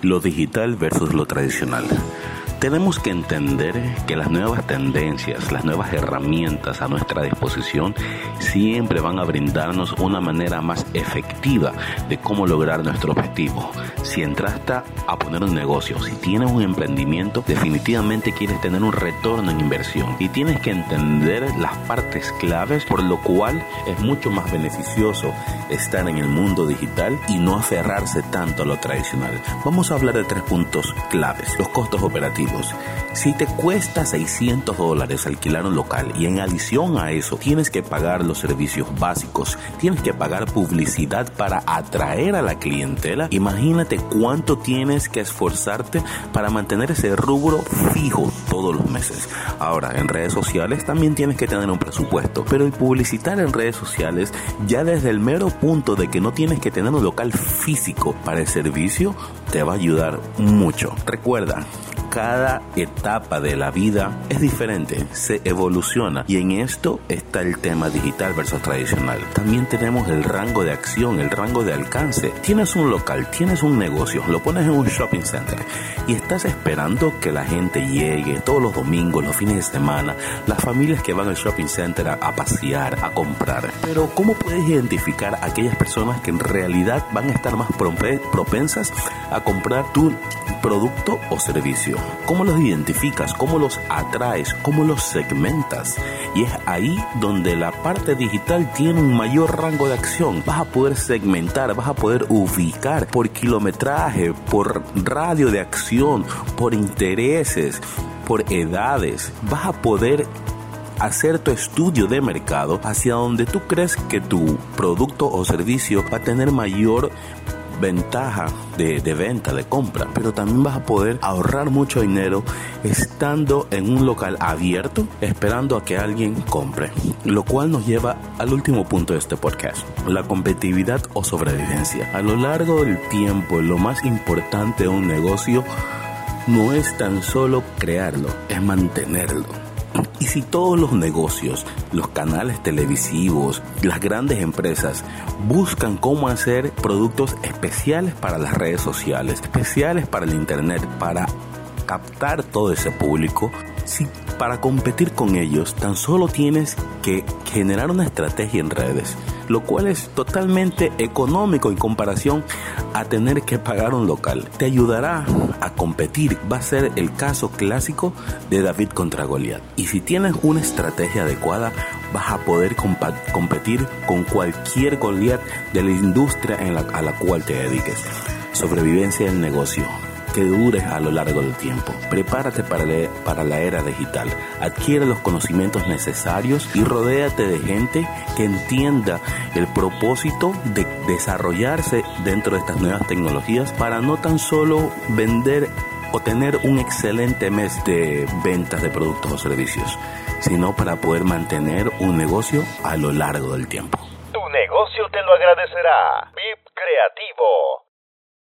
Lo digital versus lo tradicional. Tenemos que entender que las nuevas tendencias, las nuevas herramientas a nuestra disposición siempre van a brindarnos una manera más efectiva de cómo lograr nuestro objetivo. Si entraste a poner un negocio, si tienes un emprendimiento, definitivamente quieres tener un retorno en inversión y tienes que entender las partes claves por lo cual es mucho más beneficioso estar en el mundo digital y no aferrarse tanto a lo tradicional. Vamos a hablar de tres puntos claves. Los costos operativos si te cuesta 600 dólares alquilar un local y en adición a eso tienes que pagar los servicios básicos, tienes que pagar publicidad para atraer a la clientela, imagínate cuánto tienes que esforzarte para mantener ese rubro fijo todos los meses. Ahora, en redes sociales también tienes que tener un presupuesto, pero el publicitar en redes sociales ya desde el mero punto de que no tienes que tener un local físico para el servicio te va a ayudar mucho. Recuerda, cada etapa de la vida es diferente, se evoluciona y en esto está el tema digital versus tradicional. También tenemos el rango de acción, el rango de alcance. Tienes un local, tienes un negocio, lo pones en un shopping center y estás esperando que la gente llegue todos los domingos, los fines de semana, las familias que van al shopping center a, pasear, a comprar. Pero ¿cómo puedes identificar a aquellas personas que en realidad van a estar más propensas a comprar tu producto o servicio? ¿Cómo los identificas? ¿Cómo los atraes? ¿Cómo los segmentas? Y es ahí donde la parte digital tiene un mayor rango de acción. Vas a poder segmentar, vas a poder ubicar por kilometraje, por radio de acción, por intereses, por edades. Vas a poder hacer tu estudio de mercado hacia donde tú crees que tu producto o servicio va a tener mayor ventaja de, venta, de compra, pero también vas a poder ahorrar mucho dinero estando en un local abierto esperando a que alguien compre. Lo cual nos lleva al último punto de este podcast, la competitividad o sobrevivencia. A lo largo del tiempo, lo más importante de un negocio no es tan solo crearlo, es mantenerlo y si todos los negocios, los canales televisivos, las grandes empresas buscan cómo hacer productos especiales para las redes sociales, especiales para el Internet, para captar todo ese público, si para competir con ellos tan solo tienes que generar una estrategia en redes, lo cual es totalmente económico en comparación a tener que pagar un local. Te ayudará a competir. Va a ser el caso clásico de David contra Goliat. Y si tienes una estrategia adecuada, vas a poder competir con cualquier Goliat de la industria en a la cual te dediques. Sobrevivencia del negocio que dure a lo largo del tiempo. Prepárate para, para la era digital. Adquiere los conocimientos necesarios y rodéate de gente que entienda el propósito de desarrollarse dentro de estas nuevas tecnologías para no tan solo vender o tener un excelente mes de ventas de productos o servicios, sino para poder mantener un negocio a lo largo del tiempo. Tu negocio te lo agradecerá. VIP Creativo